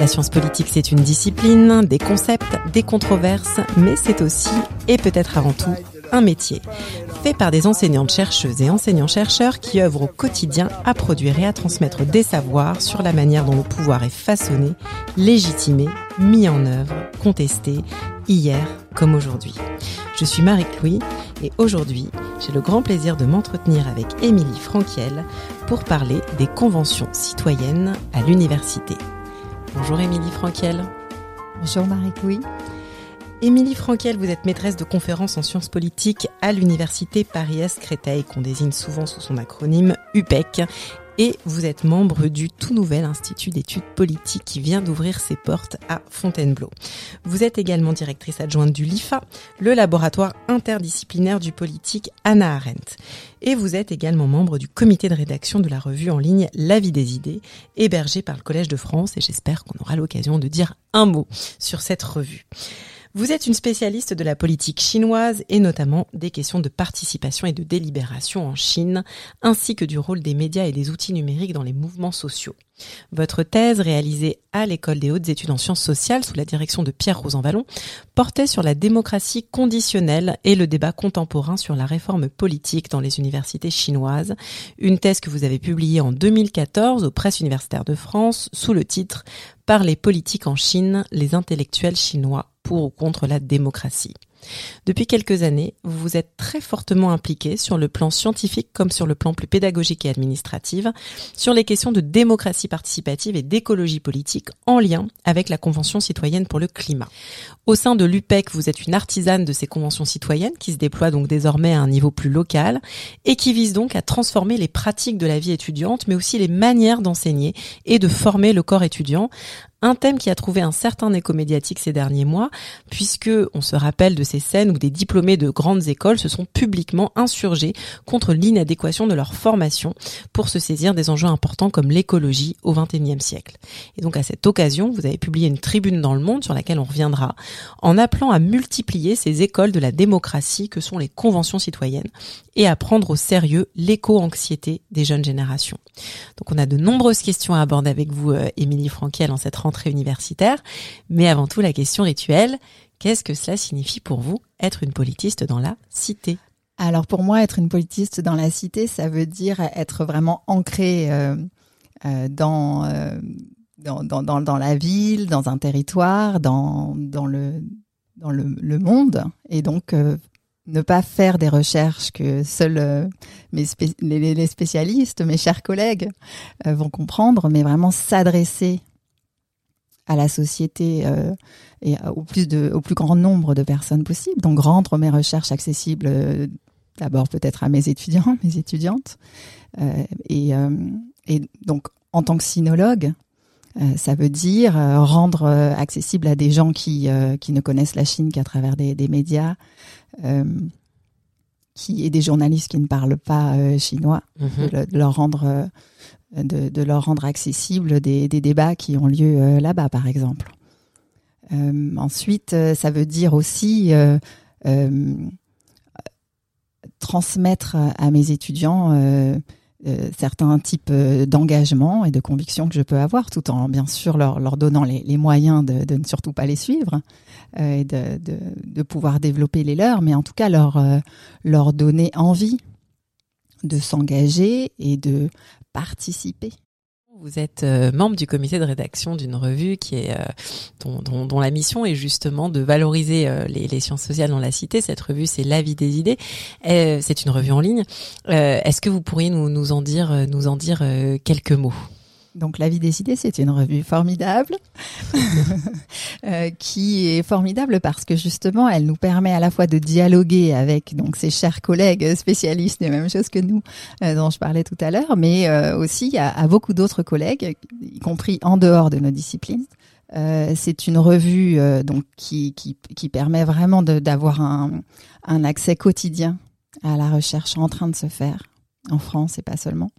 La science politique, c'est une discipline, des concepts, des controverses, mais c'est aussi, et peut-être avant tout, un métier, fait par des enseignantes chercheuses et enseignants-chercheurs qui œuvrent au quotidien à produire et à transmettre des savoirs sur la manière dont le pouvoir est façonné, légitimé, mis en œuvre, contesté, hier comme aujourd'hui. Je suis Marie-Louis et aujourd'hui, j'ai le grand plaisir de m'entretenir avec Émilie Franquiel pour parler des conventions citoyennes à l'université. Bonjour Émilie Franquiel. Bonjour Marie-Louis. Émilie Franquiel, vous êtes maîtresse de conférences en sciences politiques à l'université Paris-Est Créteil, qu'on désigne souvent sous son acronyme UPEC, et vous êtes membre du tout nouvel Institut d'études politiques qui vient d'ouvrir ses portes à Fontainebleau. Vous êtes également directrice adjointe du LIFA, le laboratoire interdisciplinaire du politique Anna Arendt. Et vous êtes également membre du comité de rédaction de la revue en ligne La vie des idées, hébergée par le Collège de France, et j'espère qu'on aura l'occasion de dire un mot sur cette revue. Vous êtes une spécialiste de la politique chinoise et notamment des questions de participation et de délibération en Chine, ainsi que du rôle des médias et des outils numériques dans les mouvements sociaux. Votre thèse, réalisée à l'École des hautes études en sciences sociales sous la direction de Pierre Rosanvallon, portait sur la démocratie conditionnelle et le débat contemporain sur la réforme politique dans les universités chinoises. Une thèse que vous avez publiée en 2014 aux presses universitaires de France sous le titre Par les politiques en Chine, les intellectuels chinois pour ou contre la démocratie. Depuis quelques années, vous vous êtes très fortement impliqué sur le plan scientifique comme sur le plan plus pédagogique et administratif sur les questions de démocratie participative et d'écologie politique en lien avec la Convention citoyenne pour le climat. Au sein de l'UPEC, vous êtes une artisane de ces conventions citoyennes qui se déploient donc désormais à un niveau plus local et qui visent donc à transformer les pratiques de la vie étudiante mais aussi les manières d'enseigner et de former le corps étudiant un thème qui a trouvé un certain écho médiatique ces derniers mois, puisque on se rappelle de ces scènes où des diplômés de grandes écoles se sont publiquement insurgés contre l'inadéquation de leur formation pour se saisir des enjeux importants comme l'écologie au XXIe siècle. Et donc à cette occasion, vous avez publié une tribune dans le monde sur laquelle on reviendra, en appelant à multiplier ces écoles de la démocratie que sont les conventions citoyennes et à prendre au sérieux l'éco-anxiété des jeunes générations. Donc on a de nombreuses questions à aborder avec vous, euh, Émilie Franquiel, en cette rentrée universitaire. Mais avant tout, la question rituelle, qu'est-ce que cela signifie pour vous être une politiste dans la cité? Alors pour moi, être une politiste dans la cité, ça veut dire être vraiment ancré euh, euh, dans, euh, dans, dans, dans, la ville, dans un territoire, dans, dans, le, dans le, monde, et donc ne pas faire des recherches que seuls mes les, spécialistes, mes chers collègues vont comprendre, mais vraiment s'adresser à la société euh, et au plus de au plus grand nombre de personnes possible. Donc rendre mes recherches accessibles euh, d'abord peut-être à mes étudiants, mes étudiantes, euh, et, et donc en tant que sinologue, ça veut dire rendre accessible à des gens qui qui ne connaissent la Chine qu'à travers des, des médias. qui et des journalistes qui ne parlent pas chinois, mm-hmm. de, leur rendre de, leur rendre accessible des, débats qui ont lieu euh, là-bas, par exemple. Euh, ensuite, euh, ça veut dire aussi transmettre à mes étudiants certains types d'engagement et de convictions que je peux avoir, tout en bien sûr leur, donnant les, moyens de, ne surtout pas les suivre et de, pouvoir développer les leurs, mais en tout cas leur donner envie de s'engager et de Vous êtes euh, membre du comité de rédaction d'une revue qui est euh, dont, la mission est justement de valoriser euh, les, sciences sociales dans la cité. Cette revue, c'est La vie des idées. c'est une revue en ligne. Est-ce que vous pourriez nous en dire quelques mots? Donc La vie des idées, c'est une revue formidable, euh, qui est formidable parce que justement, elle nous permet à la fois de dialoguer avec donc ses chers collègues spécialistes des mêmes choses que nous, euh, dont je parlais tout à l'heure, mais euh, aussi à, à beaucoup d'autres collègues, y compris en dehors de nos disciplines, Euh, c'est une revue euh, donc qui, qui, qui, permet vraiment d'avoir un, un, accès quotidien à la recherche en train de se faire en France et pas seulement.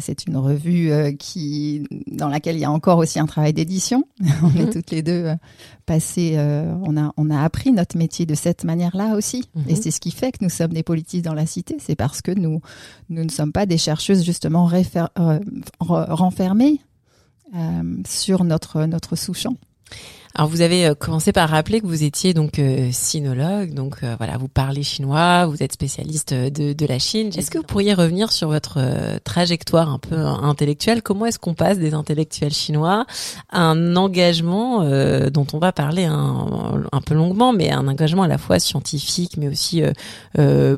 C'est une revue euh, qui, dans laquelle il y a encore aussi un travail d'édition. on est mhm. toutes les deux passées, on, a, on a appris notre métier de cette manière-là aussi. Mhm. Et c'est ce qui fait que nous sommes des politistes dans la cité. C'est parce que nous, nous ne sommes pas des chercheuses justement renfermées euh, sur notre, notre sous-champ. Alors vous avez euh, commencé par rappeler que vous étiez donc euh, sinologue, donc voilà, vous parlez chinois, vous êtes spécialiste de, de la Chine. Est-ce que vous pourriez revenir sur votre trajectoire un peu intellectuelle? Comment est-ce qu'on passe des intellectuels chinois à un engagement dont on va parler un, un, peu longuement, mais un engagement à la fois scientifique, mais aussi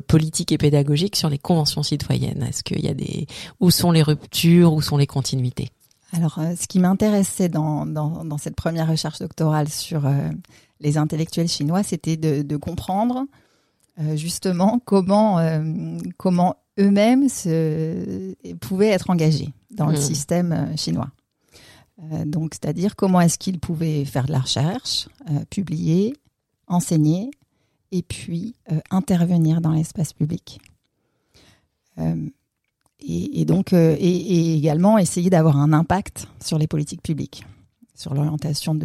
politique et pédagogique sur les conventions citoyennes? Est-ce qu'il y a des où sont les ruptures, où sont les continuités? Alors, euh, ce qui m'intéressait dans, dans, cette première recherche doctorale sur euh, les intellectuels chinois, c'était de, comprendre euh, justement comment, comment eux-mêmes pouvaient être engagés dans le mmh. système chinois. donc, c'est-à-dire comment est-ce qu'ils pouvaient faire de la recherche, publier, enseigner, et puis intervenir dans l'espace public et, donc euh, et, également essayer d'avoir un impact sur les politiques publiques, sur l'orientation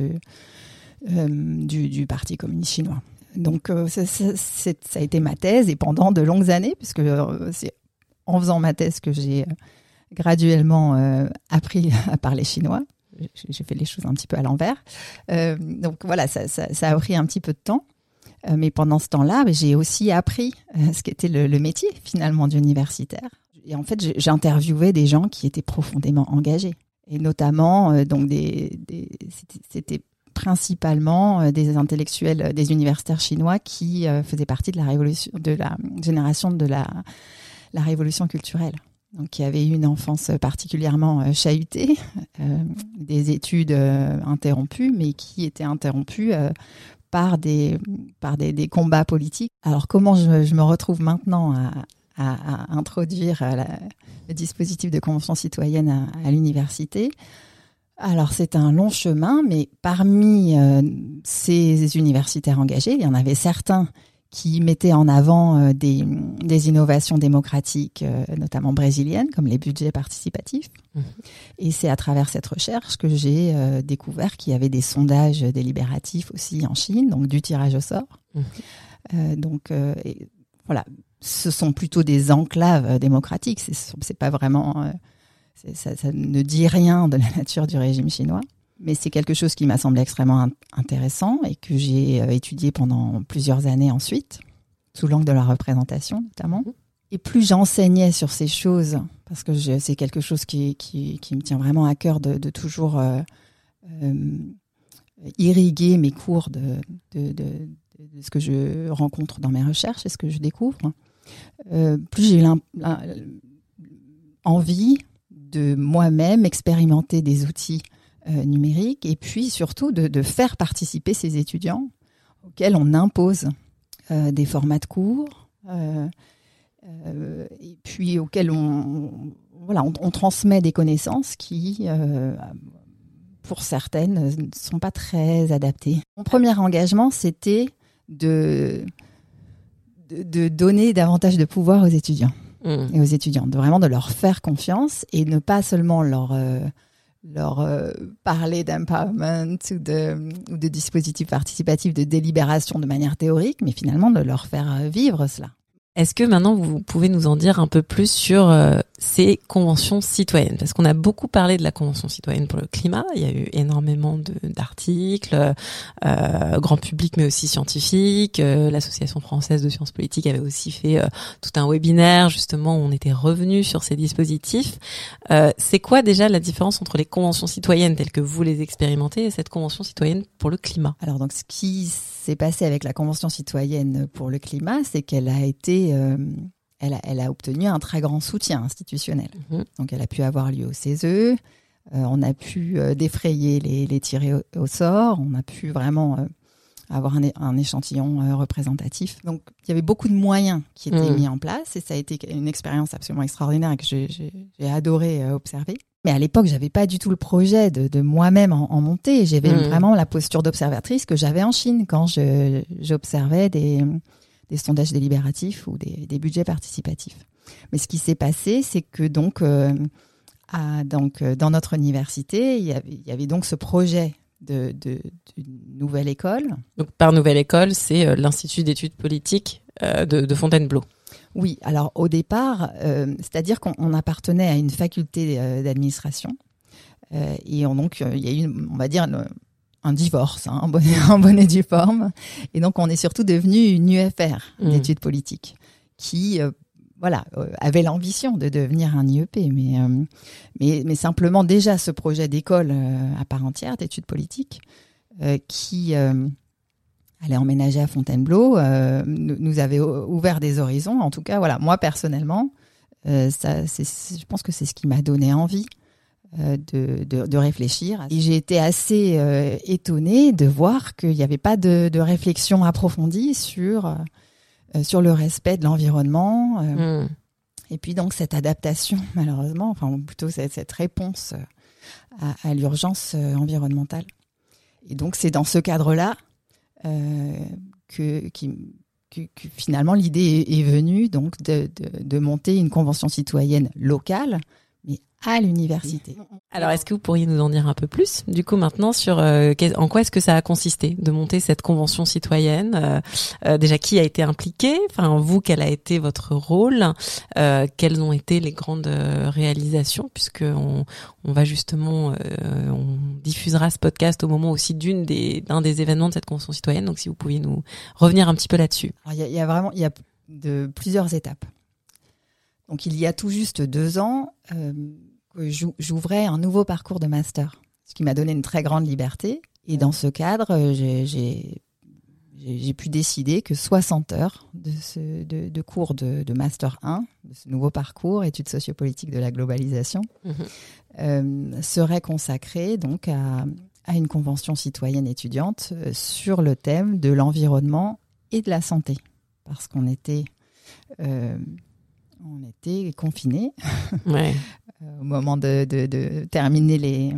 euh, du, Parti communiste chinois. Donc euh, ça, ça, a été ma thèse et pendant de longues années, puisque c'est en faisant ma thèse que j'ai graduellement appris à parler chinois. J'ai fait les choses un petit peu à l'envers. donc voilà, ça, a pris un petit peu de temps. mais pendant ce temps-là, j'ai aussi appris ce qu'était le, le métier finalement d'universitaire et en fait, j'ai des gens qui étaient profondément engagés. Et notamment, euh, donc des, c'était principalement euh, des intellectuels, euh, des universitaires chinois qui faisaient partie de la révolution, de la génération de la, la révolution culturelle. Donc, qui avaient eu une enfance particulièrement chahutée, des études interrompues, mais qui étaient interrompues par des par des, combats politiques. Alors, comment je me retrouve maintenant à, à, introduire euh, le dispositif de convention citoyenne à, l'université. Alors c'est un long chemin, mais parmi euh, ces universitaires engagés, il y en avait certains qui mettaient en avant euh, des, innovations démocratiques, notamment brésiliennes, comme les budgets participatifs. Mmh. Et c'est à travers cette recherche que j'ai découvert qu'il y avait des sondages délibératifs aussi en Chine, donc du tirage au sort. Mmh. donc voilà, ce sont plutôt des enclaves euh, démocratiques. C'est pas vraiment, euh, ça, ne dit rien de la nature du régime chinois. Mais c'est quelque chose qui m'a semblé extrêmement intéressant et que j'ai euh, étudié pendant plusieurs années ensuite, sous l'angle de la représentation notamment. Et plus j'enseignais sur ces choses, parce que c'est quelque chose qui, qui, me tient vraiment à cœur de, toujours irriguer mes cours de, de, de, ce que je rencontre dans mes recherches et ce que je découvre. Euh, plus j'ai envie de moi-même expérimenter des outils euh, numériques et puis surtout de, faire participer ces étudiants auxquels on impose euh, des formats de cours et puis auxquels on, transmet des connaissances qui, pour certaines, ne sont pas très adaptées. Mon premier engagement, c'était de de, donner davantage de pouvoir aux étudiants mmh. et aux étudiantes, de vraiment de leur faire confiance et ne pas seulement leur euh, leur euh, parler d'empowerment ou de, ou de dispositifs participatifs de délibération de manière théorique, mais finalement de leur faire euh, vivre cela. Est-ce que maintenant vous pouvez nous en dire un peu plus sur ces conventions citoyennes Parce qu'on a beaucoup parlé de la convention citoyenne pour le climat. Il y a eu énormément d'articles, euh, grand public mais aussi scientifiques. Euh, L'association française de sciences politiques avait aussi fait euh, tout un webinaire justement où on était revenu sur ces dispositifs. Euh, c'est quoi déjà la différence entre les conventions citoyennes telles que vous les expérimentez et cette convention citoyenne pour le climat? Alors donc ce qui s'est passé avec la convention citoyenne pour le climat, c'est qu'elle a été elle a, obtenu un très grand soutien institutionnel. Mhm. Donc elle a pu avoir lieu au CESE, euh, on a pu euh, défrayer les, les tirer au, sort, on a pu vraiment avoir un, échantillon représentatif. Donc il y avait beaucoup de moyens qui étaient mmh. mis en place et ça a été une expérience absolument extraordinaire que j'ai adoré observer. Mais à l'époque, j'avais pas du tout le projet de, de moi-même en, en, monter. J'avais mmh. vraiment la posture d'observatrice que j'avais en Chine quand j'observais des, des, sondages délibératifs ou des, des, budgets participatifs. Mais ce qui s'est passé, c'est que donc, euh, à, donc euh, dans notre université, il y avait, il y avait donc ce projet de, de, nouvelle école. Donc par nouvelle école, c'est euh, l'Institut d'études politiques de, de Fontainebleau. Oui, alors au départ, euh, c'est-à-dire qu'on appartenait à une faculté d'administration et donc il y a eu, on va dire, un divorce hein, en, bonne, en bonne et due forme. Et donc on est surtout devenu une UFR mmh. d'études politiques qui voilà, avait l'ambition de devenir un IEP, mais, mais, mais simplement déjà ce projet d'école à part entière d'études politiques qui aller emménager à Fontainebleau euh, nous avait ouvert des horizons. En tout cas, voilà, moi personnellement, euh, ça, je pense que c'est ce qui m'a donné envie euh, de, de, de, réfléchir. Et j'ai été assez euh, étonnée de voir qu'il n'y avait pas de, de, réflexion approfondie sur, euh, sur le respect de l'environnement. Hmm. Et puis donc cette adaptation, malheureusement, enfin plutôt cette, cette réponse à, à l'urgence environnementale. Et donc c'est dans ce cadre-là euh, que, qui, que, finalement l'idée est, venue donc de, monter une convention citoyenne locale à l'université. Alors, est-ce que vous pourriez nous en dire un peu plus, du coup, maintenant, sur euh, en quoi est-ce que ça a consisté de monter cette convention citoyenne euh, euh, Déjà, qui a été impliqué Enfin, vous, quel a été votre rôle? Quelles ont été les grandes réalisations? Puisque on, on va justement, on diffusera ce podcast au moment aussi d'une des d'un des événements de cette convention citoyenne. Donc, si vous pouviez nous revenir un petit peu là-dessus. Il y, y a vraiment, il y a de plusieurs étapes. Donc, il y a tout juste deux ans j'ouvrais un nouveau parcours de master, ce qui m'a donné une très grande liberté. Et dans ce cadre, euh, j'ai pu décider que 60 heures de, ce, de, cours de, Master 1, de ce nouveau parcours, études sociopolitiques de la globalisation, mhm. euh, seraient consacrées donc à, à, une convention citoyenne étudiante euh, sur le thème de l'environnement et de la santé. Parce qu'on était on était confinés ouais. Euh, au moment de, de, terminer les,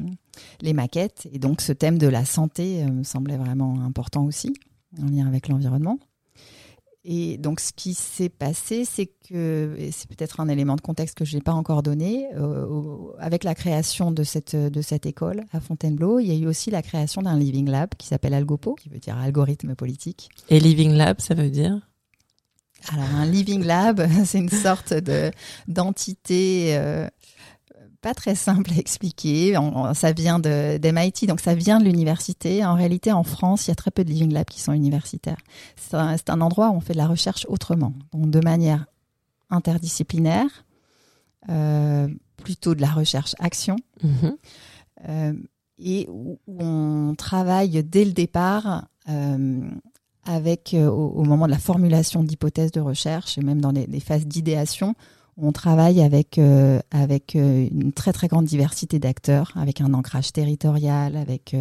les, maquettes. Et donc ce thème de la santé euh, me semblait vraiment important aussi, en lien avec l'environnement. Et donc ce qui s'est passé, c'est que, et c'est peut-être un élément de contexte que je n'ai pas encore donné, euh, avec la création de cette, de cette école à Fontainebleau, il y a eu aussi la création d'un Living Lab qui s'appelle Algopo, qui veut dire algorithme politique. Et Living Lab, ça veut dire? Alors un living lab, c'est une sorte de d'entité euh, pas très simple à expliquer. ça vient de d'MIT, donc ça vient de l'université. En réalité, en France, il y a très peu de living labs qui sont universitaires. C'est un, un, endroit où on fait de la recherche autrement, donc de manière interdisciplinaire, euh, plutôt de la recherche action, mm-hmm. euh, et où, on travaille dès le départ. Avec euh, au, moment de la formulation d'hypothèses de recherche et même dans les, phases d'idéation, on travaille avec euh, avec euh, une très très grande diversité d'acteurs, avec un ancrage territorial, avec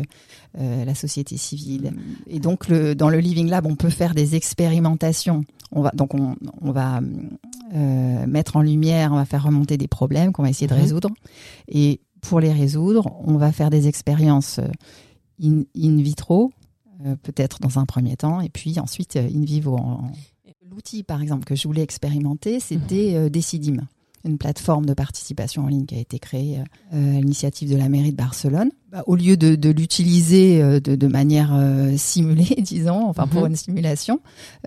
la société civile. Et donc le, dans le Living Lab, on peut faire des expérimentations. On va donc on, on va mettre en lumière, on va faire remonter des problèmes qu'on va essayer de mhm. résoudre. Et pour les résoudre, on va faire des expériences in, in vitro, peut-être dans un premier temps, et puis ensuite euh, in vivo. L'outil, par exemple, que je voulais expérimenter, c'était mhm. euh, Decidim, une plateforme de participation en ligne qui a été créée à l'initiative de la mairie de Barcelone. Bah, au lieu de, l'utiliser de, manière simulée, disons, enfin pour mhm. une simulation,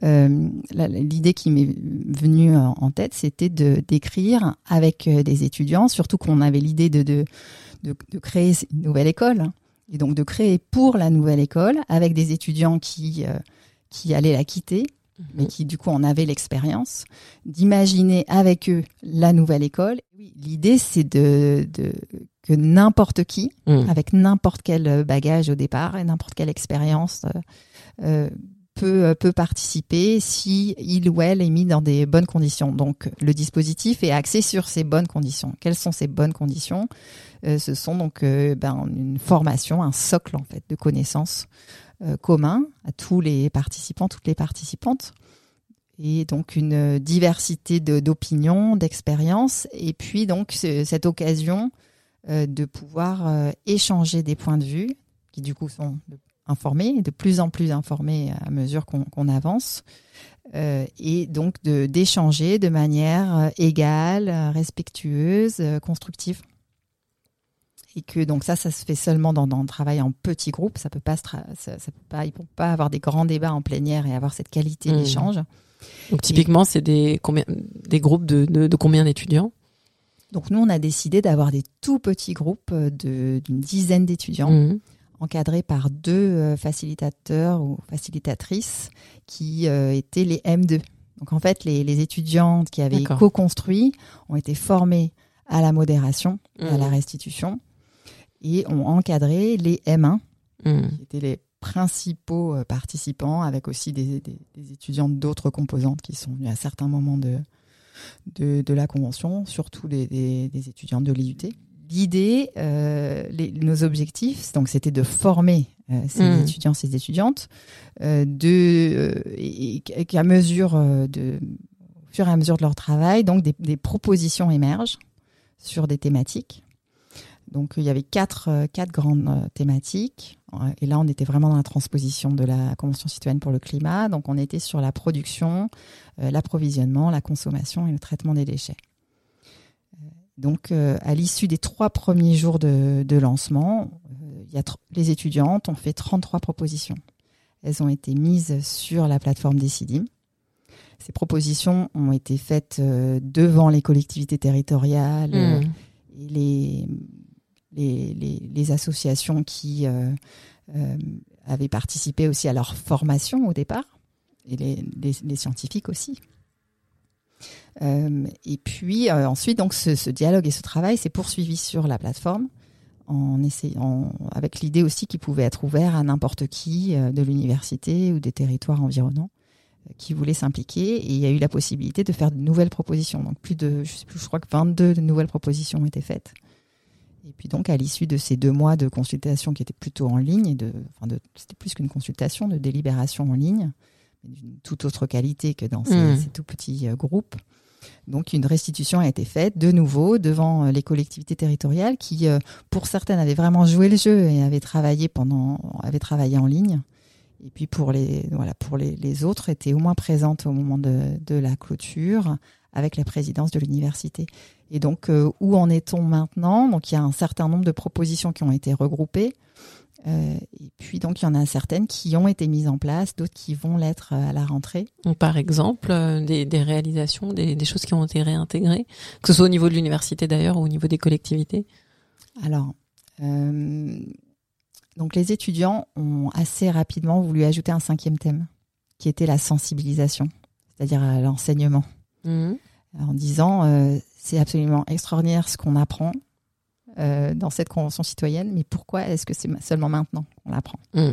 l'idée qui m'est venue en tête, c'était de d'écrire avec des étudiants, surtout qu'on avait l'idée de, de, de, créer une nouvelle école et donc de créer pour la nouvelle école avec des étudiants qui euh, qui allaient la quitter mhm. mais qui du coup en avaient l'expérience d'imaginer avec eux la nouvelle école l'idée c'est de, de, que n'importe qui mhm. avec n'importe quel bagage au départ et n'importe quelle expérience euh, euh peut, peut participer si il ou elle est mis dans des bonnes conditions. Donc le dispositif est axé sur ces bonnes conditions. Quelles sont ces bonnes conditions? Euh, Ce sont donc euh, ben, une formation, un socle en fait de connaissances commun à tous les participants, toutes les participantes et donc une diversité d'opinions, d'expériences, et puis donc cette occasion euh, de pouvoir euh, échanger des points de vue qui du coup sont informés, de plus en plus informés à mesure qu'on avance, euh, et donc d'échanger de, manière égale, respectueuse, constructive. Et que donc ça, ça se fait seulement dans, dans le travail en petits groupes. Ça peut pas, ça, ça peut pas, ils ne pas avoir des grands débats en plénière et avoir cette qualité mmh. d'échange. Donc typiquement, c'est des, combien, des groupes de, de, combien d'étudiants? Donc nous, on a décidé d'avoir des tout petits groupes d'une dizaine d'étudiants. Mmh. Encadrés par deux euh, facilitateurs ou facilitatrices qui euh, étaient les M2. Donc en fait, les, les étudiantes qui avaient co-construit ont été formées à la modération, à la mmh. restitution, et ont encadré les M1, mmh. qui étaient les principaux euh, participants, avec aussi des, étudiants d'autres composantes qui sont venus à certains moments de, de, la convention, surtout des, étudiants de l'IUT. L'idée, euh, nos objectifs, donc c'était de former euh, ces mmh. étudiants, ces étudiantes, de et, qu'à mesure de, au fur et à mesure de leur travail, donc des, des propositions émergent sur des thématiques. Donc il y avait quatre, quatre grandes thématiques. Et là, on était vraiment dans la transposition de la Convention citoyenne pour le climat. Donc, on était sur la production, euh, l'approvisionnement, la consommation et le traitement des déchets. Euh, donc, euh, à l'issue des trois premiers jours de, lancement, y a les étudiantes ont fait 33 propositions. Elles ont été mises sur la plateforme Decidim. Ces propositions ont été faites devant les collectivités territoriales mmh. et les, les, associations qui euh, euh, avaient participé aussi à leur formation au départ, et les, scientifiques aussi. Euh, et puis ensuite, donc ce, dialogue et ce travail s'est poursuivi sur la plateforme en essayant, avec l'idée aussi qu'il pouvait être ouvert à n'importe qui de l'université ou des territoires environnants qui voulaient s'impliquer. Et il y a eu la possibilité de faire de nouvelles propositions. Donc plus de, je sais plus, je crois que 22 nouvelles propositions ont été faites. Et puis donc, à l'issue de ces deux mois de consultation qui étaient plutôt en ligne, de, enfin de, c'était plus qu'une consultation, de délibération en ligne, d'une toute autre qualité que dans ces, mmh. ces tout petits euh, groupes. Donc une restitution a été faite de nouveau devant euh, les collectivités territoriales qui, euh, pour certaines, avaient vraiment joué le jeu et avaient travaillé pendant, avaient travaillé en ligne. Et puis pour les, voilà, pour les, autres, étaient au moins présentes au moment de, de la clôture avec la présidence de l'université. Et donc, euh, où en est-on maintenant? Donc, il y a un certain nombre de propositions qui ont été regroupées. Euh, et puis, donc, il y en a certaines qui ont été mises en place, d'autres qui vont l'être euh, à la rentrée. Donc, par exemple, des, réalisations, des, choses qui ont été réintégrées, que ce soit au niveau de l'université d'ailleurs ou au niveau des collectivités Alors, donc les étudiants ont assez rapidement voulu ajouter un cinquième thème, qui était la sensibilisation, c'est-à-dire l'enseignement. Mmh. En disant, c'est absolument extraordinaire ce qu'on apprend euh, dans cette convention citoyenne, mais pourquoi est-ce que c'est seulement maintenant qu'on l'apprend? Mmh.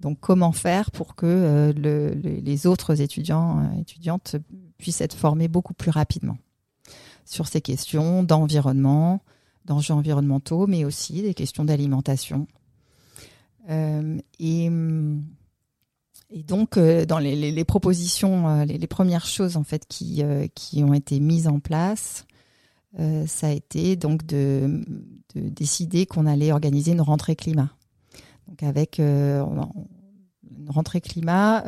Donc, comment faire pour que euh, les autres étudiants euh, étudiantes puissent être formés beaucoup plus rapidement sur ces questions d'environnement, d'enjeux environnementaux, mais aussi des questions d'alimentation. et et donc, euh, dans les, propositions, euh, les, premières choses en fait qui, qui ont été mises en place, ça a été donc de, décider qu'on allait organiser une rentrée climat. Donc avec une rentrée climat,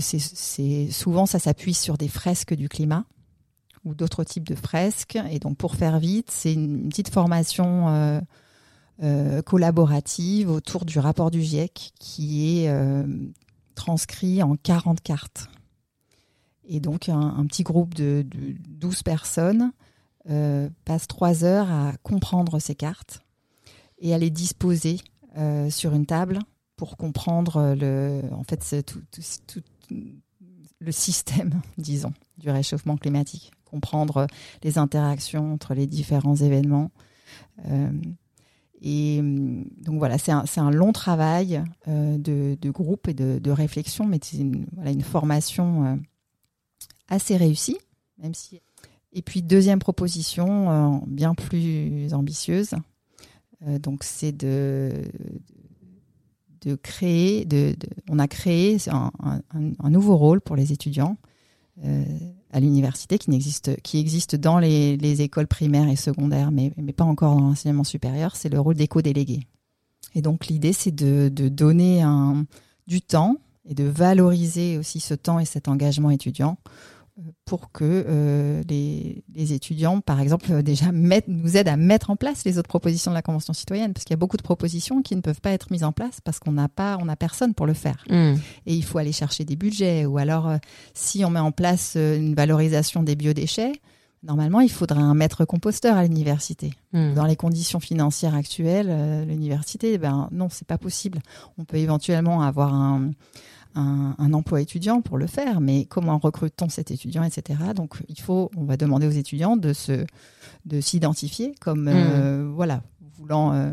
c'est souvent ça s'appuie sur des fresques du climat ou d'autres types de fresques. Et donc pour faire vite, c'est une, petite formation euh, collaborative autour du rapport du GIEC qui est euh, transcrit en 40 cartes. Et donc un, petit groupe de, 12 personnes euh, passe trois heures à comprendre ces cartes et à les disposer sur une table pour comprendre le, en fait, tout, le système, disons, du réchauffement climatique, comprendre les interactions entre les différents événements. Et hum, donc voilà, c'est un, un, long travail euh, de, de, groupe et de, de réflexion, mais c'est une, formation euh, assez réussie, même si. Et puis deuxième proposition, euh, bien plus ambitieuse, donc c'est de de créer, de, on a créé un, un, nouveau rôle pour les étudiants euh, à l'université qui n'existe, qui existe dans les, les, écoles primaires et secondaires, mais, mais pas encore dans l'enseignement supérieur. C'est le rôle d'éco-délégué. Et donc l'idée, c'est de, de, donner un, du temps et de valoriser aussi ce temps et cet engagement étudiant pour que euh, les, étudiants, par exemple, euh, déjà nous aident à mettre en place les autres propositions de la Convention citoyenne, parce qu'il y a beaucoup de propositions qui ne peuvent pas être mises en place parce qu'on n'a pas, on n'a personne pour le faire. Hmm. Et il faut aller chercher des budgets, ou alors euh, si on met en place une valorisation des biodéchets, normalement il faudrait un maître composteur à l'université. Hmm. Dans les conditions financières actuelles, l'université, ben non, c'est pas possible. On peut éventuellement avoir un un, emploi étudiant pour le faire, mais comment recrute-t-on cet étudiant, etc. Donc il faut, on va demander aux étudiants de se, de s'identifier comme mm. euh, voilà, voulant euh,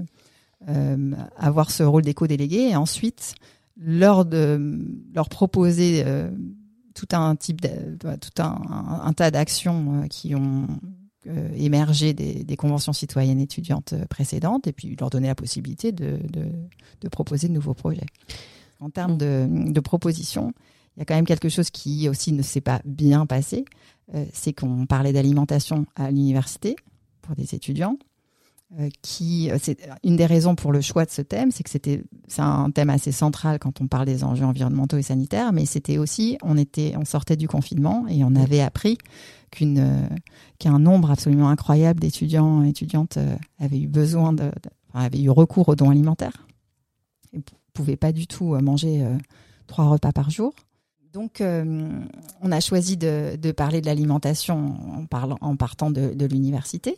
euh, avoir ce rôle d'éco-délégué, et ensuite leur de leur proposer tout un type, tout un, tas d'actions qui ont émergé des, des, conventions citoyennes étudiantes précédentes, et puis leur donner la possibilité de, de, de proposer de nouveaux projets. En termes de, de propositions, il y a quand même quelque chose qui aussi ne s'est pas bien passé. Euh, c'est qu'on parlait d'alimentation à l'université pour des étudiants. Euh, qui euh, c'est une des raisons pour le choix de ce thème, c'est que c'était c'est un thème assez central quand on parle des enjeux environnementaux et sanitaires, mais c'était aussi on était on sortait du confinement et on avait appris qu'une qu'un nombre absolument incroyable d'étudiants et étudiantes avaient eu besoin de, avaient eu recours aux dons alimentaires pouvait pas du tout euh, manger euh, trois repas par jour. Donc, euh, on a choisi de, parler de l'alimentation en, parlant, en partant de, l'université.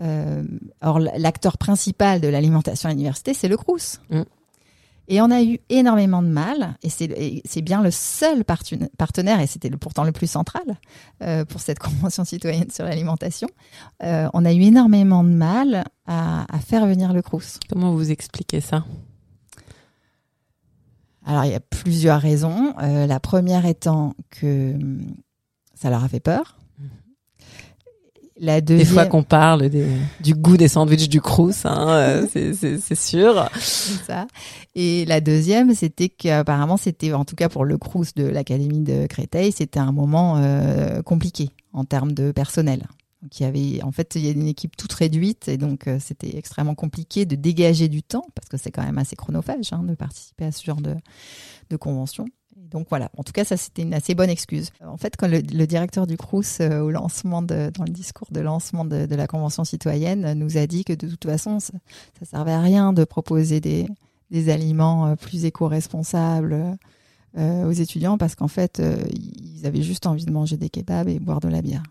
or, l'acteur principal de l'alimentation à l'université, c'est le Crous. Mm. Et on a eu énormément de mal, et c'est bien le seul partenaire, et c'était pourtant le plus central pour cette convention citoyenne sur l'alimentation. on a eu énormément de mal à, à faire venir le Crous. Comment vous expliquez ça? Alors, il y a plusieurs raisons. Euh, la première étant que hum, ça leur a fait peur. La deuxième... Des fois qu'on parle du goût des sandwichs du Crous, hein, euh, c'est sûr. Ça. Et la deuxième, c'était qu'apparemment, c'était, en tout cas pour le Crous de l'Académie de Créteil, c'était un moment euh, compliqué en termes de personnel qui avait, en fait, il y a une équipe toute réduite et donc euh, c'était extrêmement compliqué de dégager du temps parce que c'est quand même assez chronophage hein, de participer à ce genre de, de convention. donc voilà, en tout cas, ça c'était une assez bonne excuse. En fait, quand le, directeur du Crous, euh, au lancement dans le discours de lancement de, la convention citoyenne, nous a dit que de toute façon, ça, ça servait à rien de proposer des, des aliments euh, plus éco-responsables. aux étudiants parce qu'en fait, ils avaient juste envie de manger des kebabs et boire de la bière.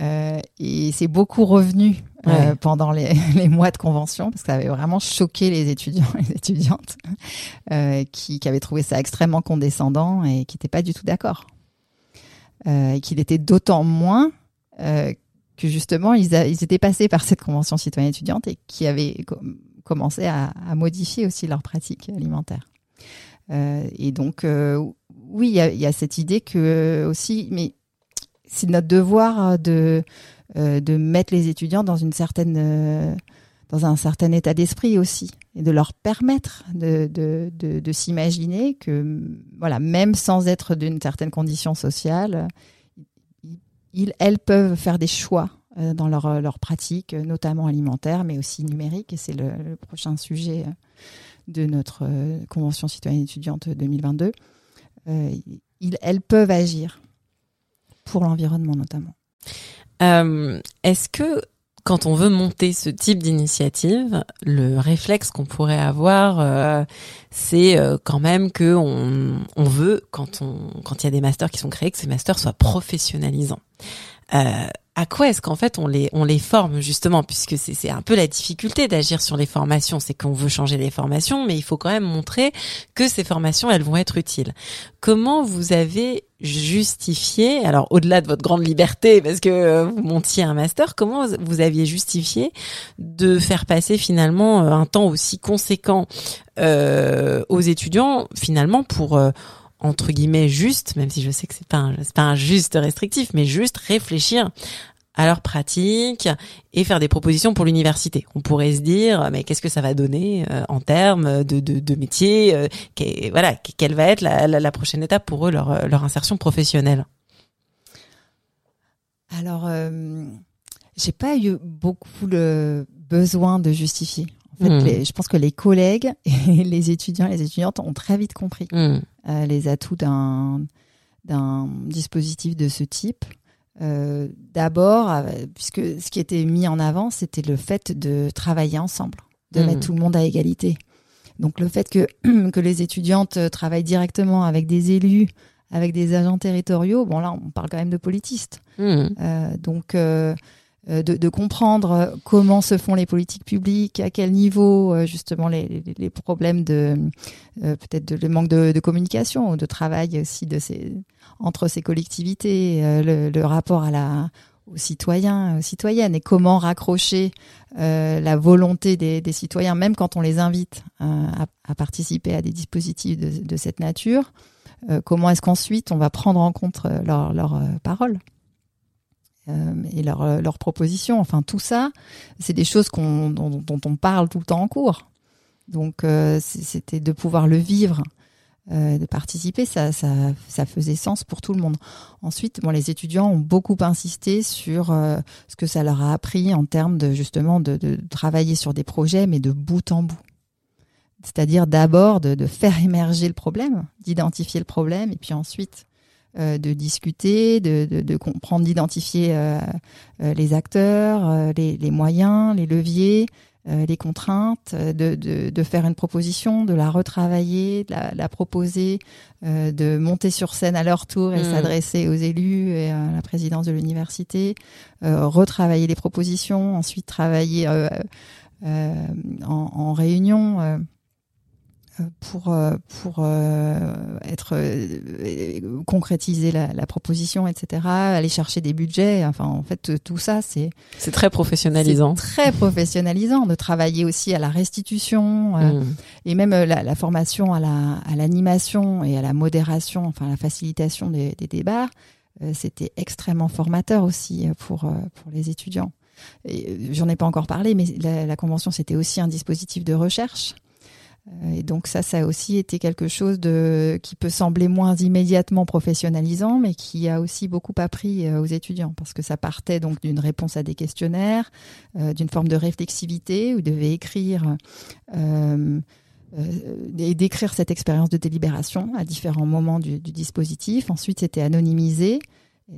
Euh, et c'est beaucoup revenu euh, pendant les, les, mois de convention parce que ça avait vraiment choqué les étudiants et les étudiantes euh, qui, qui, avaient trouvé ça extrêmement condescendant et qui n'étaient pas du tout d'accord. Euh, et qu'il était d'autant moins euh, que justement ils, ils, étaient passés par cette convention citoyenne étudiante et qui avaient commencé à, à, modifier aussi leurs pratiques alimentaires. et donc oui, il y a, y a, cette idée que aussi, mais c'est notre devoir euh, de, euh, de mettre les étudiants dans une certaine euh, dans un certain état d'esprit aussi et de leur permettre de, de, de, s'imaginer que voilà même sans être d'une certaine condition sociale ils, elles peuvent faire des choix dans leur, leur pratique, notamment alimentaire, mais aussi numérique. Et c'est le, prochain sujet de notre Convention citoyenne étudiante 2022. Euh, ils, elles peuvent agir pour l'environnement notamment. Euh, Est-ce que quand on veut monter ce type d'initiative, le réflexe qu'on pourrait avoir, euh, c'est euh, quand même que on, veut, quand il y a des masters qui sont créés, que ces masters soient professionnalisants. À quoi est-ce qu'en fait on les on les forme justement? Puisque c'est c'est un peu la difficulté d'agir sur les formations c'est qu'on veut changer les formations mais il faut quand même montrer que ces formations elles vont être utiles comment vous avez justifié alors au-delà de votre grande liberté parce que euh, vous montiez un master comment vous aviez justifié de faire passer finalement euh, un temps aussi conséquent euh, aux étudiants finalement pour entre guillemets juste, même si je sais que c'est pas c'est pas un juste restrictif, mais juste réfléchir à leur pratique et faire des propositions pour l'université. On pourrait se dire, mais qu'est-ce que ça va donner euh, en termes de, de, de métier euh, Voilà, quelle va être la, la, prochaine étape pour eux, leur, leur insertion professionnelle? Alors, euh, j'ai pas eu beaucoup le besoin de justifier. En fait, hmm. je pense que les collègues et les étudiants et les étudiantes ont très vite compris euh, les atouts d'un d'un dispositif de ce type. Euh, D'abord, euh, puisque ce qui était mis en avant, c'était le fait de travailler ensemble, de hmm. mettre tout le monde à égalité. Donc le fait que, que les étudiantes travaillent directement avec des élus, avec des agents territoriaux, bon là on parle quand même de politistes. Euh, donc euh, euh, de, de, comprendre comment se font les politiques publiques, à quel niveau justement les, les, problèmes de peut-être de, le manque de, de, communication, de travail aussi de ces entre ces collectivités, le, le, rapport à la aux citoyens, aux citoyennes, et comment raccrocher euh, la volonté des, des, citoyens, même quand on les invite à, à, participer à des dispositifs de, de cette nature. comment est-ce qu'ensuite on va prendre en compte leurs leur, paroles euh, et leurs euh, leur propositions. Enfin, tout ça, c'est des choses qu'on, dont, on parle tout le temps en cours. Donc, euh, c'était de pouvoir le vivre, euh, de participer, ça, ça, ça, faisait sens pour tout le monde. Ensuite, bon, les étudiants ont beaucoup insisté sur euh, ce que ça leur a appris en termes de justement de, de travailler sur des projets, mais de bout en bout. C'est-à-dire d'abord de, de faire émerger le problème, d'identifier le problème, et puis ensuite euh, de discuter, de, de, de comprendre, d'identifier euh, euh, les acteurs, les, les, moyens, les leviers, les contraintes, de, de, faire une proposition, de la retravailler, de la, la proposer, de monter sur scène à leur tour et mmh. s'adresser aux élus et à la présidence de l'université, retravailler les propositions, ensuite travailler en, en, réunion pour euh, pour euh, être euh, concrétiser la, la, proposition, etc. Aller chercher des budgets. Enfin, en fait, tout ça, c'est c'est très professionnalisant. Très professionnalisant de travailler aussi à la restitution mmh. et même la, la, formation à la à l'animation et à la modération, enfin la facilitation des, des débats. C'était extrêmement formateur aussi pour pour les étudiants. J'en ai pas encore parlé, mais la, la convention c'était aussi un dispositif de recherche euh, et donc ça, ça a aussi été quelque chose de qui peut sembler moins immédiatement professionnalisant, mais qui a aussi beaucoup appris euh, aux étudiants parce que ça partait donc d'une réponse à des questionnaires, euh, d'une forme de réflexivité où ils devaient écrire euh, et décrire cette expérience de délibération à différents moments du, dispositif. Ensuite, c'était anonymisé,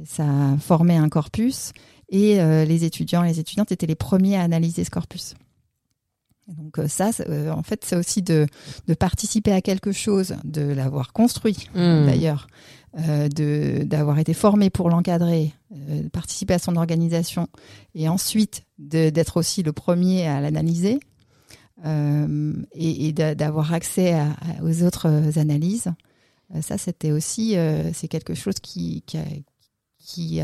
ça formait un corpus et les étudiants et les étudiantes étaient les premiers à analyser ce corpus. Donc euh, ça, euh, en fait, c'est aussi de, de, participer à quelque chose, de l'avoir construit mmh. d'ailleurs, euh, de d'avoir été formé pour l'encadrer, euh, de participer à son organisation, et ensuite d'être aussi le premier à l'analyser et, et d'avoir accès à, aux autres analyses. ça, c'était aussi c'est quelque chose qui qui,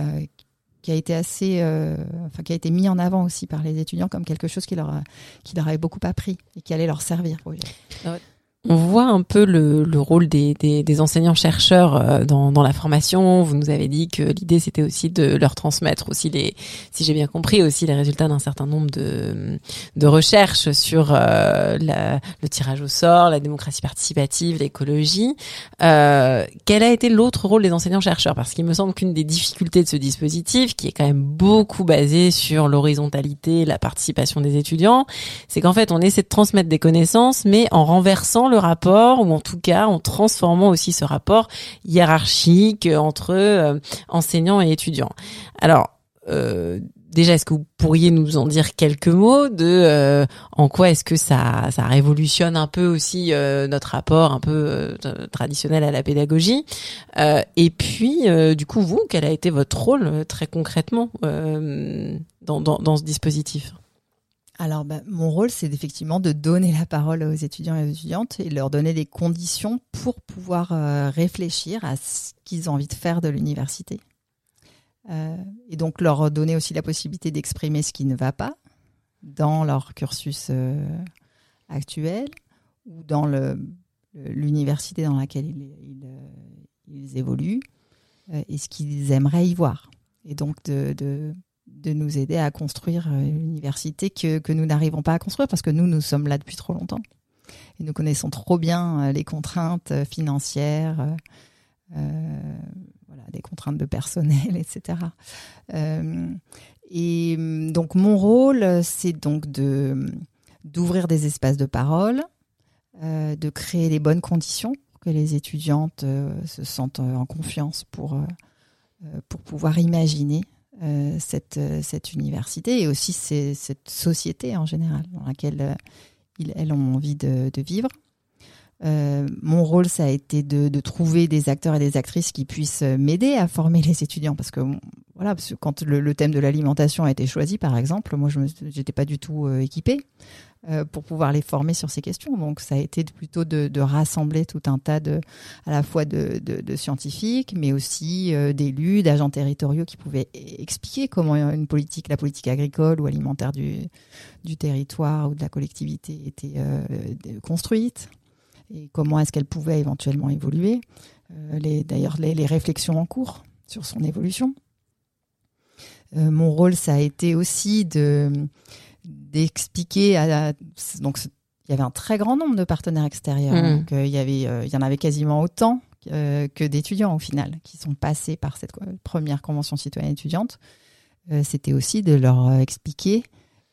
qui a été assez, euh, enfin a été mis en avant aussi par les étudiants comme quelque chose qui leur, a, qui leur avait beaucoup appris et qui allait leur servir. On voit un peu le, le rôle des, des, des enseignants-chercheurs euh, dans, dans, la formation. Vous nous avez dit que l'idée c'était aussi de leur transmettre aussi les, si j'ai bien compris, aussi les résultats d'un certain nombre de, de recherches sur euh, le tirage au sort, la démocratie participative, l'écologie. Euh, quel a été l'autre rôle des enseignants-chercheurs Parce qu'il me semble qu'une des difficultés de ce dispositif, qui est quand même beaucoup basé sur l'horizontalité, la participation des étudiants, c'est qu'en fait on essaie de transmettre des connaissances, mais en renversant le rapport, ou en tout cas en transformant aussi ce rapport hiérarchique entre euh, enseignants et étudiants. Alors, euh, déjà, est-ce que vous pourriez nous en dire quelques mots de euh, en quoi est-ce que ça, ça révolutionne un peu aussi notre rapport un peu traditionnel à la pédagogie? Et puis, du coup, vous, quel a été votre rôle très concrètement dans, dans, dans ce dispositif? Alors, bah, mon rôle, c'est effectivement de donner la parole aux étudiants et aux étudiantes et leur donner des conditions pour pouvoir euh, réfléchir à ce qu'ils ont envie de faire de l'université. Euh, et donc, leur donner aussi la possibilité d'exprimer ce qui ne va pas dans leur cursus euh, actuel ou dans l'université dans laquelle ils, évoluent et ce qu'ils aimeraient y voir. Et donc, de nous aider à construire l'université que, que nous n'arrivons pas à construire parce que nous, nous sommes là depuis trop longtemps. Et nous connaissons trop bien les contraintes financières, euh, voilà, des contraintes de personnel, etc. et donc mon rôle, c'est donc de d'ouvrir des espaces de parole, euh, de créer les bonnes conditions que les étudiantes euh, se sentent euh, en confiance pour, pour pouvoir imaginer cette, cette université et aussi cette société en général dans laquelle elles ont envie de, vivre. mon rôle, ça a été de, trouver des acteurs et des actrices qui puissent m'aider à former les étudiants, parce que voilà, parce que quand le, thème de l'alimentation a été choisi, par exemple, moi, je n'étais pas du tout équipée. Euh, pour pouvoir les former sur ces questions. Donc ça a été plutôt de, rassembler tout un tas de, à la fois de, scientifiques, mais aussi euh, d'élus, d'agents territoriaux qui pouvaient expliquer comment une politique, la politique agricole ou alimentaire du, du territoire ou de la collectivité était euh, construite et comment est-ce qu'elle pouvait éventuellement évoluer. D'ailleurs, les, les, réflexions en cours sur son évolution. mon rôle, ça a été aussi de d'expliquer à, donc il y avait un très grand nombre de partenaires extérieurs. Mmh. Donc, euh, il y avait, euh, il y en avait quasiment autant euh, que d'étudiants au final qui sont passés par cette première convention citoyenne étudiante. C'était aussi de leur expliquer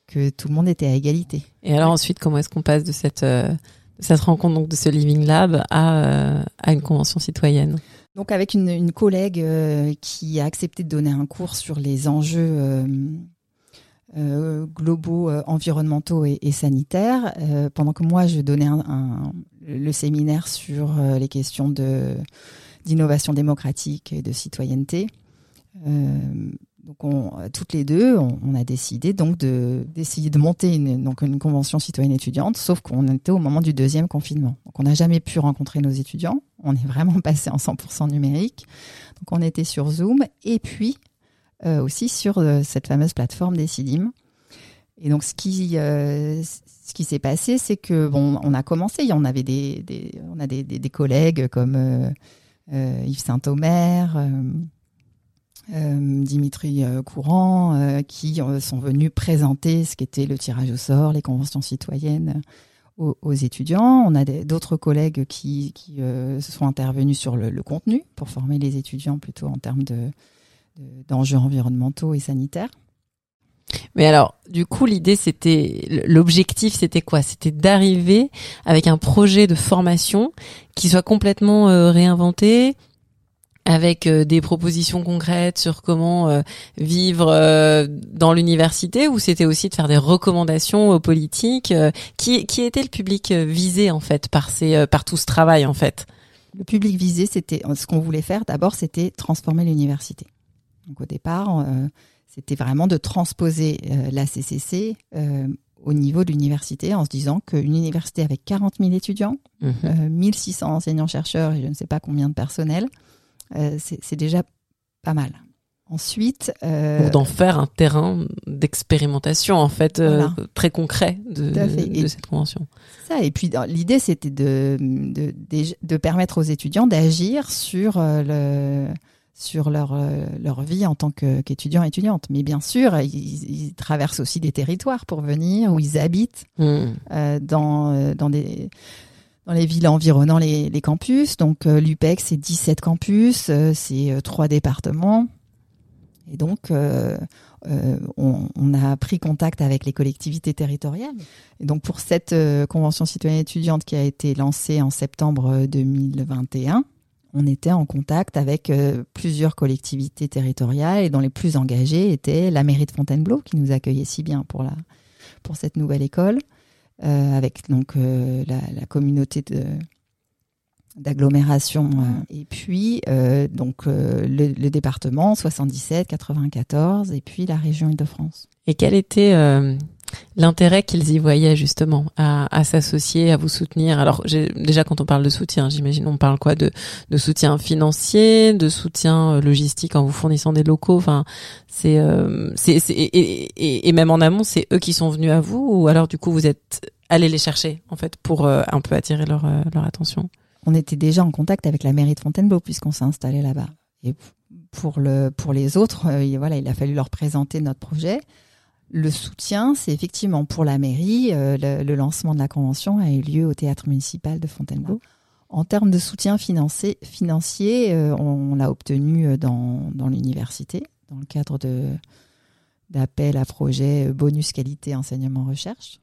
que tout le monde était à égalité. Et alors ensuite, comment est-ce qu'on passe de cette cette rencontre donc de ce Living Lab à, à une convention citoyenne? Donc avec une, une collègue qui a accepté de donner un cours sur les enjeux euh, globaux, euh, environnementaux et, sanitaires, euh, pendant que moi je donnais le séminaire sur les questions d'innovation démocratique et de citoyenneté. donc on, toutes les deux, on, a décidé donc de d'essayer de monter une, donc une convention citoyenne étudiante, sauf qu'on était au moment du deuxième confinement. Donc on n'a jamais pu rencontrer nos étudiants. On est vraiment passé en 100% numérique. Donc on était sur Zoom et puis euh, aussi sur euh, cette fameuse plateforme Decidim. Et donc, ce qui, euh, qui s'est passé, c'est que bon, on a commencé. On avait des, on a des, des, collègues comme Yves Saint-Omer, Dimitri Courant, qui sont venus présenter ce qu'était le tirage au sort, les conventions citoyennes aux, étudiants. On a d'autres collègues qui, qui sont intervenus sur le, contenu pour former les étudiants plutôt en termes de, d'enjeux environnementaux et sanitaires. Mais alors, du coup, l'idée, c'était, l'objectif, c'était quoi? C'était d'arriver avec un projet de formation qui soit complètement euh, réinventé, avec euh, des propositions concrètes sur comment euh, vivre dans l'université, ou c'était aussi de faire des recommandations aux politiques. qui, qui était le public visé en fait par ces, par tout ce travail en fait? Le public visé, c'était ce qu'on voulait faire. D'abord, c'était transformer l'université. Donc au départ, euh, c'était vraiment de transposer euh, la CCC euh, au niveau de l'université en se disant qu'une université avec 40 000 étudiants, 1600 mhm. enseignants-chercheurs et je ne sais pas combien de personnel, c'est déjà pas mal. Ensuite, euh... d'en faire un terrain d'expérimentation en fait très concret de, de, cette convention. Ça et puis l'idée c'était de, de permettre aux étudiants d'agir sur le sur leur, euh, leur vie en tant qu'étudiants et étudiantes. Mais bien sûr, ils, traversent aussi des territoires pour venir, où ils habitent hmm. euh, dans, euh, dans, des, dans les villes environnant les, les campus. Donc l'UPEC, c'est 17 campus, c'est trois départements. Et donc, on, on, a pris contact avec les collectivités territoriales. Et donc, pour cette convention citoyenne étudiante qui a été lancée en septembre 2021, on était en contact avec euh, plusieurs collectivités territoriales et dont les plus engagées étaient la mairie de Fontainebleau qui nous accueillait si bien pour, la, pour cette nouvelle école, euh, avec donc euh, la, communauté de d'agglomération et puis donc le, département 77 94 et puis la région Île-de-France. Et quel était l'intérêt qu'ils y voyaient justement à, à s'associer, à vous soutenir. Alors déjà quand on parle de soutien, j'imagine on parle quoi? De, de soutien financier, de soutien euh, logistique en vous fournissant des locaux? Enfin, c'est euh, c'est et, et, même en amont, c'est eux qui sont venus à vous ou alors du coup vous êtes allés les chercher en fait pour euh, un peu attirer leur leur attention? On était déjà en contact avec la mairie de Fontainebleau puisqu'on s'est installé là-bas. Et pour, le, pour les autres, voilà, il a fallu leur présenter notre projet. Le soutien, c'est effectivement pour la mairie. Le, lancement de la convention a eu lieu au théâtre municipal de Fontainebleau. En termes de soutien financier, financier on, l'a obtenu dans, dans l'université, dans le cadre de, d'appel à projet bonus qualité enseignement recherche.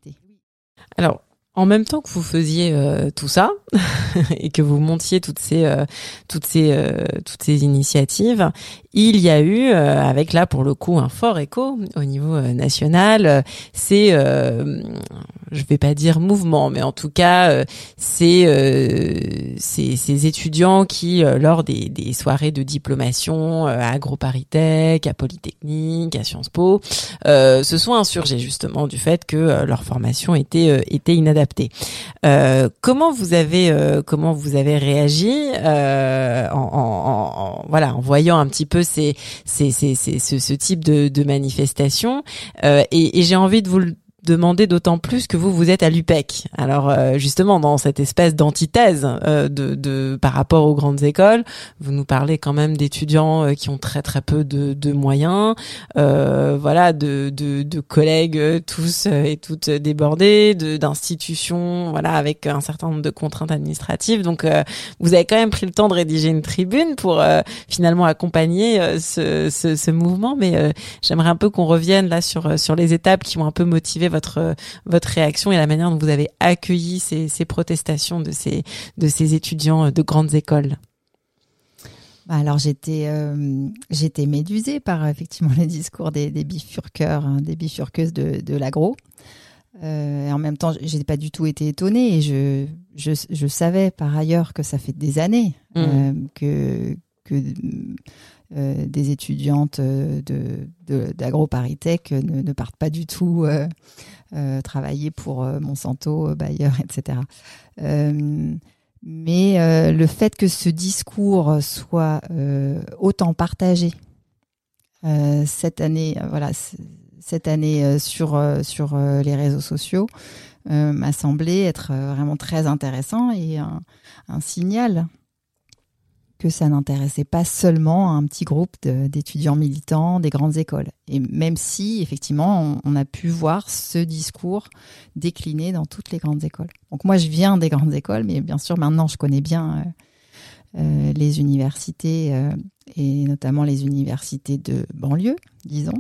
Alors, en même temps que vous faisiez euh, tout ça et que vous montiez toutes ces euh, toutes ces euh, toutes ces initiatives, il y a eu avec là pour le coup un fort écho au niveau national. C'est je vais pas dire mouvement, mais en tout cas c'est ces étudiants qui lors des, des soirées de diplomation à AgroParisTech, à Polytechnique, à Sciences Po, se sont insurgés justement du fait que leur formation était était inadaptée euh, comment vous avez euh, comment vous avez réagi euh, en, voilà en voyant un petit peu ces, ces, ces, ce, type de, de manifestation et, et j'ai envie de vous le demander d'autant plus que vous vous êtes à l'UPEC. Alors euh, justement dans cette espèce d'antithèse euh, de, de, par rapport aux grandes écoles, vous nous parlez quand même d'étudiants euh, qui ont très très peu de, de moyens, voilà, de, de, de, collègues tous et toutes débordés, d'institutions, voilà, avec un certain nombre de contraintes administratives. Donc vous avez quand même pris le temps de rédiger une tribune pour finalement accompagner ce, ce, ce, mouvement. Mais j'aimerais un peu qu'on revienne là sur sur les étapes qui ont un peu motivé votre votre réaction et la manière dont vous avez accueilli ces, ces protestations de ces de ces étudiants de grandes écoles? Bah, alors j'étais euh, j'étais médusée par effectivement les discours des, des bifurqueurs, hein, des bifurqueuses de, de l'agro. Euh, et en même temps, j'ai pas du tout été étonnée et je, je, je, savais par ailleurs que ça fait des années mmh. euh, que que euh, des étudiantes euh, de, d'AgroParisTech ne, partent pas du tout euh, travailler pour Monsanto, Bayer, etc. mais le fait que ce discours soit autant partagé cette année, voilà, cette année sur les réseaux sociaux m'a semblé être vraiment très intéressant et un signal que ça n'intéressait pas seulement un petit groupe d'étudiants militants des grandes écoles. Et même si, effectivement, on, a pu voir ce discours décliner dans toutes les grandes écoles. Donc moi, je viens des grandes écoles, mais bien sûr, maintenant, je connais bien euh, euh, les universités, euh, et notamment les universités de banlieue, disons,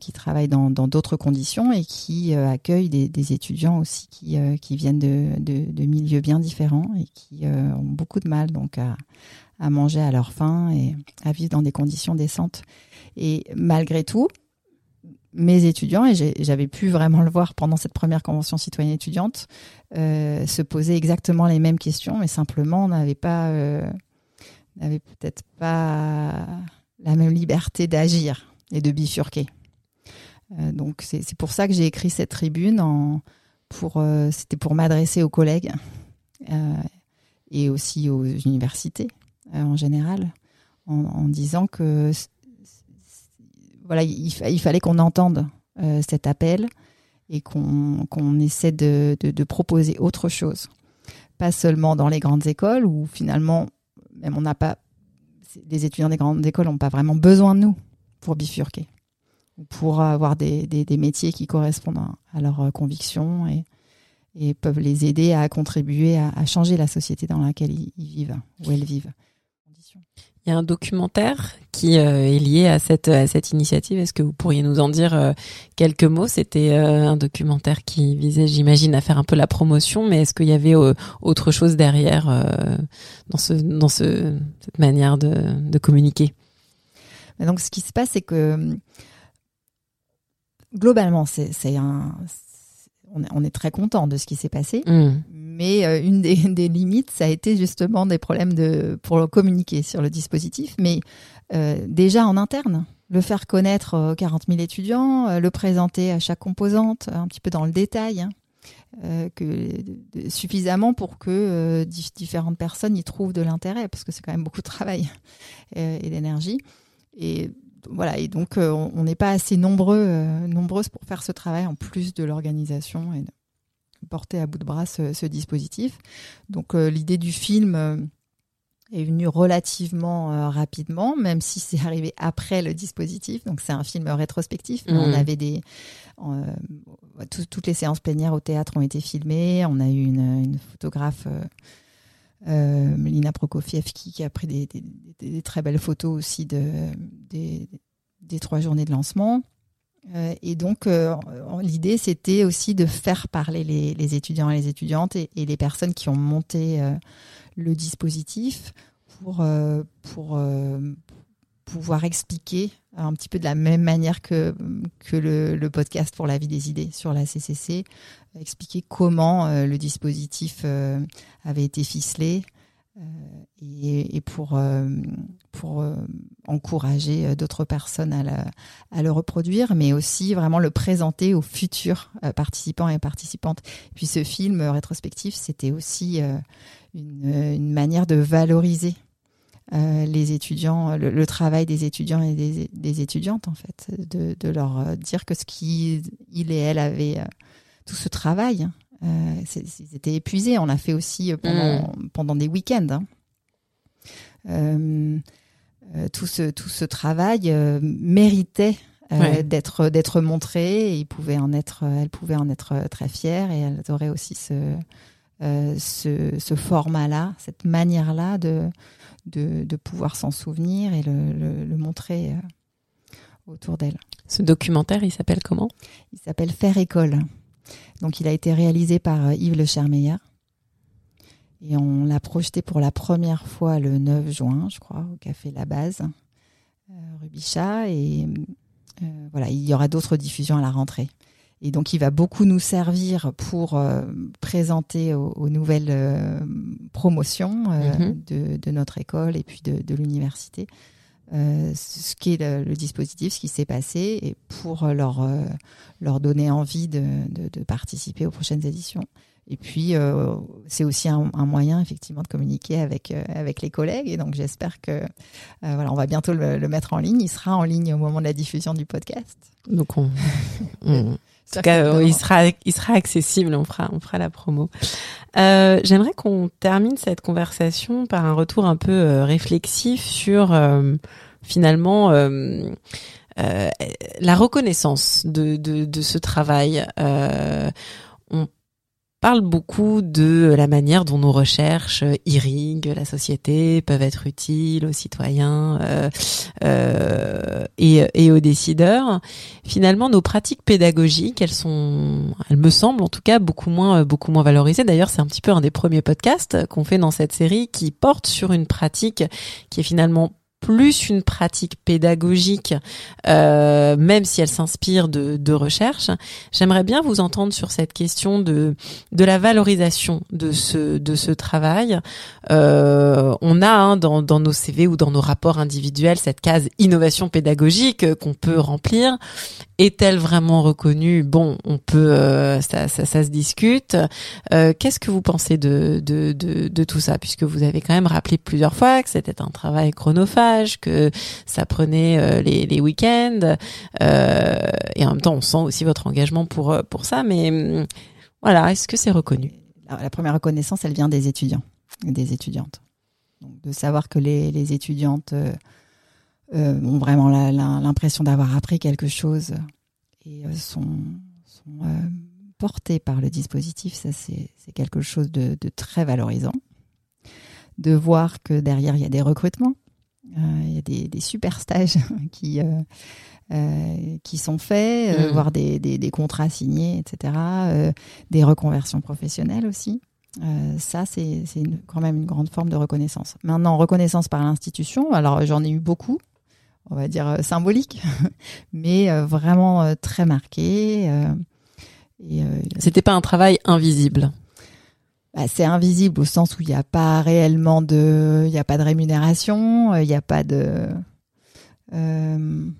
qui travaillent dans d'autres conditions et qui accueillent des, étudiants aussi qui, qui viennent de, milieux bien différents et qui ont beaucoup de mal donc à, manger à leur faim et à vivre dans des conditions décentes. Et malgré tout, mes étudiants, et j'avais pu vraiment le voir pendant cette première convention citoyenne étudiante, euh, se posaient exactement les mêmes questions, mais simplement n'avaient pas, euh, n'avaient peut-être pas la même liberté d'agir et de bifurquer. Euh, donc c'est pour ça que j'ai écrit cette tribune. En, pour, euh, c'était pour m'adresser aux collègues euh, et aussi aux universités en général, en, disant que voilà, il, fallait qu'on entende cet appel et qu'on essaie de, proposer autre chose. Pas seulement dans les grandes écoles où finalement, même on n'a pas, les étudiants des grandes écoles n'ont pas vraiment besoin de nous pour bifurquer, pour avoir des, métiers qui correspondent à, leurs euh, convictions et, et, peuvent les aider à contribuer à, changer la société dans laquelle ils vivent, où elles vivent. Il y a un documentaire qui euh, est lié à cette à cette initiative. Est-ce que vous pourriez nous en dire euh, quelques mots? C'était euh, un documentaire qui visait, j'imagine, à faire un peu la promotion, mais est-ce qu'il y avait autre chose derrière dans ce dans ce cette manière de, de communiquer? Donc, ce qui se passe, c'est que globalement, c'est un on est, très content de ce qui s'est passé. Mmh. Mais euh, une des, limites, ça a été justement des problèmes de, pour communiquer sur le dispositif. Mais euh, déjà en interne, le faire connaître aux 40 000 étudiants, euh, le présenter à chaque composante, un petit peu dans le détail, hein, que, suffisamment pour que différentes personnes y trouvent de l'intérêt, parce que c'est quand même beaucoup de travail et d'énergie. Et voilà, et donc on n'est pas assez nombreux, nombreuses pour faire ce travail en plus de l'organisation et porter à bout de bras ce, dispositif. Donc euh, l'idée du film, euh, est venu relativement euh, rapidement, même si c'est arrivé après le dispositif. Donc c'est un film rétrospectif, on mmh. avait des euh, toutes les séances plénières au théâtre ont été filmées. On a eu une, photographe. Euh, Melina Prokofiev qui, a pris des, très belles photos aussi de, des, trois journées de lancement. et donc, l'idée, c'était aussi de faire parler les, étudiants et les étudiantes et, et les personnes qui ont monté le dispositif pour, euh, pour euh, pouvoir expliquer un petit peu de la même manière que, que le, podcast pour la vie des idées sur la CCC, expliquer comment euh, le dispositif avait été ficelé et, pour, pour encourager d'autres personnes à, à, le reproduire, mais aussi vraiment le présenter aux futurs participants et participantes. puis ce film rétrospectif, c'était aussi une, manière de valoriser euh, les étudiants, le, travail des étudiants et des, étudiantes en fait, de, leur euh, dire que ce qu'ils et elle avaient euh, tout ce travail, ils étaient épuisés. On l'a fait aussi pendant, mm. pendant des week-ends. Hein. tout ce tout ce travail méritait d'être d'être montré. Et ils pouvaient en être, elles pouvaient en être très fières et elles auraient aussi ce ce, format-là, cette manière-là de, de, pouvoir s'en souvenir et le, montrer euh, autour d'elle. Ce documentaire, il s'appelle comment? Il s'appelle Faire école. Donc, il a été réalisé par euh, Yves Le Chermeillard. Et on l'a projeté pour la première fois le 9 juin, je crois, au Café La Base, Rubichat. Et voilà, il y aura d'autres diffusions à la rentrée. Et donc, il va beaucoup nous servir pour euh, présenter aux, nouvelles euh, promotions euh, mhm. de, de, notre école et puis de, de l'université ce qu'est le, le, dispositif, ce qui s'est passé, et pour leur, leur donner envie de, de, participer aux prochaines éditions. Et puis, c'est aussi un, un, moyen, effectivement, de communiquer avec, avec les collègues. Et donc, j'espère que, voilà, on va bientôt le, le, mettre en ligne. Il sera en ligne au moment de la diffusion du podcast. Donc, on, on, en tout cas, il sera, il sera accessible. On fera, on fera la promo. Euh, J'aimerais qu'on termine cette conversation par un retour un peu euh, réflexif sur euh, finalement euh, euh, la reconnaissance de, de, de ce travail. on parle beaucoup de la manière dont nos recherches irriguent la société, peuvent être utiles aux citoyens euh, euh, et, et, aux décideurs. Finalement, nos pratiques pédagogiques, elles sont, elles me semblent en tout cas beaucoup moins, beaucoup moins valorisées. D'ailleurs, c'est un petit peu un des premiers podcasts qu'on fait dans cette série qui porte sur une pratique qui est finalement plus une pratique pédagogique, euh, même si elle s'inspire de, de recherche. J'aimerais bien vous entendre sur cette question de de la valorisation de ce de ce travail. Euh, on a hein, dans dans nos CV ou dans nos rapports individuels cette case innovation pédagogique qu'on peut remplir. Est-elle vraiment reconnue? Bon, on peut, euh, ça, ça, ça, se discute. Euh, Qu'est-ce que vous pensez de, de, de, de tout ça, puisque vous avez quand même rappelé plusieurs fois que c'était un travail chronophage que ça prenait euh, les, week-ends. Euh, et en même temps, on sent aussi votre engagement pour, euh, pour ça. Mais hum, voilà, est-ce que c'est reconnu? La première reconnaissance, elle vient des étudiants des étudiantes. Donc, de savoir que les, les étudiantes ont vraiment l'impression d'avoir appris quelque chose et sont, portées par le dispositif, ça c'est quelque chose de, très valorisant. De voir que derrière il y a des recrutements, il y a des, des super stages qui, euh, euh, qui sont faits, mm. voire des, des, des, contrats signés, etc. des reconversions professionnelles aussi. Euh, ça, c'est quand même une grande forme de reconnaissance. Maintenant, reconnaissance par l'institution, alors j'en ai eu beaucoup, on va dire symbolique, mais vraiment très marqué. et C'était pas un travail invisible bah, c'est invisible au sens où il n'y a pas réellement de, il n'y a pas de rémunération, euh, il n'y a pas de, euh,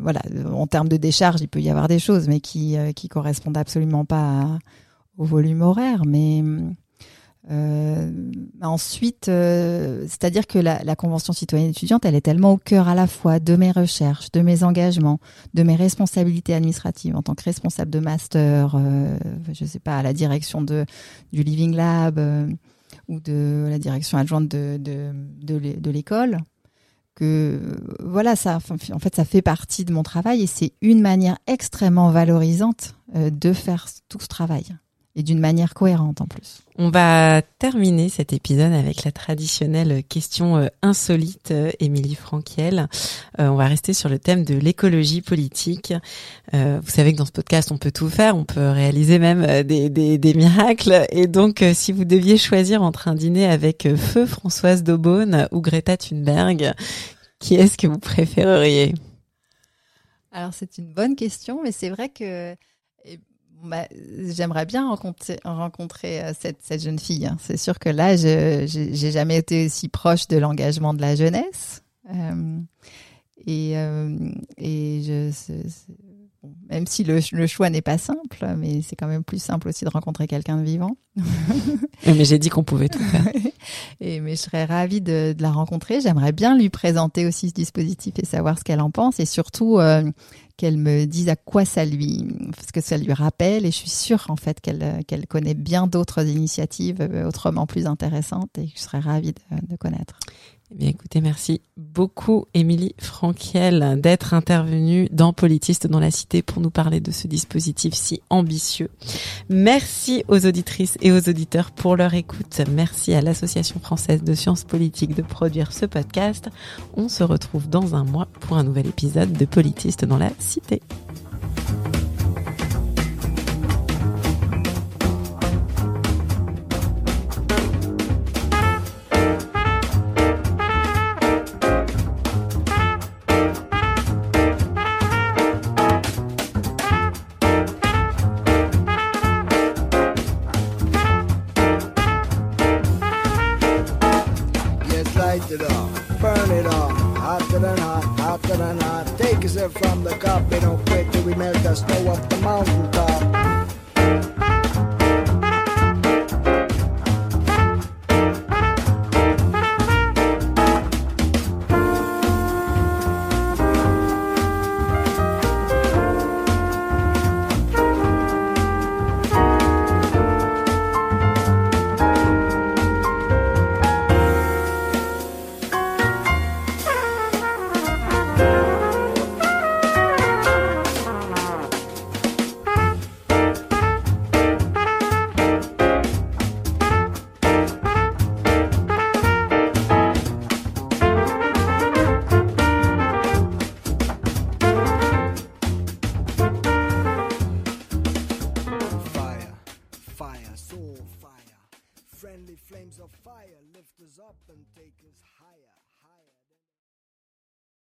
voilà, en termes de décharge, il peut y avoir des choses, mais qui euh, qui correspondent absolument pas au volume horaire. Mais euh, ensuite, euh, c'est-à-dire que la, la, Convention citoyenne étudiante, elle est tellement au cœur à la fois de mes recherches, de mes engagements, de mes responsabilités administratives en tant que responsable de master, euh, je sais pas, à la direction de, du Living Lab, ou de la direction adjointe de, de, de l'école que voilà ça en fait ça fait partie de mon travail et c'est une manière extrêmement valorisante euh, de faire tout ce travail et d'une manière cohérente en plus. On va terminer cet épisode avec la traditionnelle question euh, insolite, euh, Émilie Franquiel. Euh, on va rester sur le thème de l'écologie politique. vous savez que dans ce podcast, on peut tout faire, on peut réaliser même des, des, des miracles. Et donc, si vous deviez choisir entre un dîner avec Feu Françoise Daubonne ou Greta Thunberg, qui est-ce que vous préféreriez? Alors, c'est une bonne question, mais c'est vrai que bah, j'aimerais bien rencontrer, rencontrer euh, cette, cette, jeune fille. Hein. C'est sûr que là, je j'ai jamais été aussi proche de l'engagement de la jeunesse. Euh, et, euh, et je, même si le, le choix n'est pas simple, mais c'est quand même plus simple aussi de rencontrer quelqu'un de vivant. mais j'ai dit qu'on pouvait tout faire. et, mais je serais ravie de, de la rencontrer. J'aimerais bien lui présenter aussi ce dispositif et savoir ce qu'elle en pense. Et surtout, euh, qu'elle me dise à quoi ça lui, parce que ça lui rappelle, et je suis sûre en fait qu'elle qu'elle connaît bien d'autres initiatives euh, autrement plus intéressantes et je serais ravie de, de connaître. Eh écoutez, merci beaucoup, Émilie Franquiel, d'être intervenue dans Politiste dans la Cité pour nous parler de ce dispositif si ambitieux. Merci aux auditrices et aux auditeurs pour leur écoute. Merci à l'Association française de sciences politiques de produire ce podcast. On se retrouve dans un mois pour un nouvel épisode de Politiste dans la Cité.